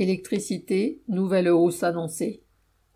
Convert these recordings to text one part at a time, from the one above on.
Électricité, nouvelle hausse annoncée.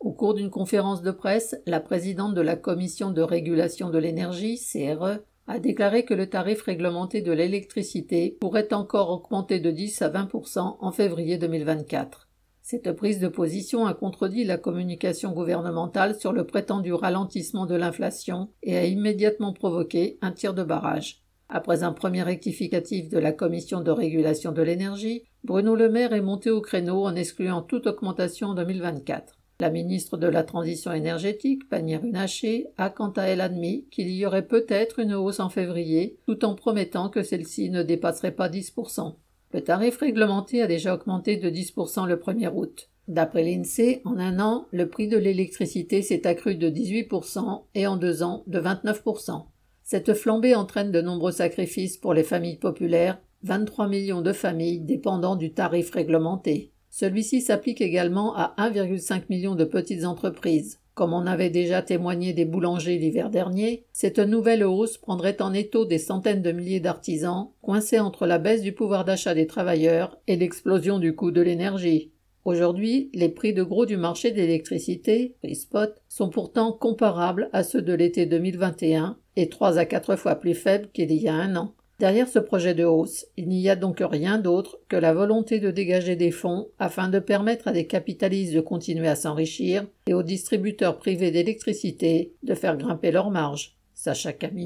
Au cours d'une conférence de presse, la présidente de la Commission de régulation de l'énergie, CRE, a déclaré que le tarif réglementé de l'électricité pourrait encore augmenter de 10 à 20% en février 2024. Cette prise de position a contredit la communication gouvernementale sur le prétendu ralentissement de l'inflation et a immédiatement provoqué un tir de barrage. Après un premier rectificatif de la Commission de régulation de l'énergie, Bruno Le Maire est monté au créneau en excluant toute augmentation en 2024. La ministre de la Transition énergétique, Pannier Runacher, a quant à elle admis qu'il y aurait peut-être une hausse en février, tout en promettant que celle-ci ne dépasserait pas 10%. Le tarif réglementé a déjà augmenté de 10% le 1er août. D'après l'INSEE, en un an, le prix de l'électricité s'est accru de 18% et en deux ans de 29%. Cette flambée entraîne de nombreux sacrifices pour les familles populaires, 23 millions de familles dépendant du tarif réglementé. Celui-ci s'applique également à 1,5 million de petites entreprises. Comme on avait déjà témoigné des boulangers l'hiver dernier, cette nouvelle hausse prendrait en étau des centaines de milliers d'artisans, coincés entre la baisse du pouvoir d'achat des travailleurs et l'explosion du coût de l'énergie. Aujourd'hui, les prix de gros du marché d'électricité, prix spot, sont pourtant comparables à ceux de l'été 2021 et trois à quatre fois plus faibles qu'il y a un an. Derrière ce projet de hausse, il n'y a donc rien d'autre que la volonté de dégager des fonds afin de permettre à des capitalistes de continuer à s'enrichir et aux distributeurs privés d'électricité de faire grimper leurs marges. Sacha Camille.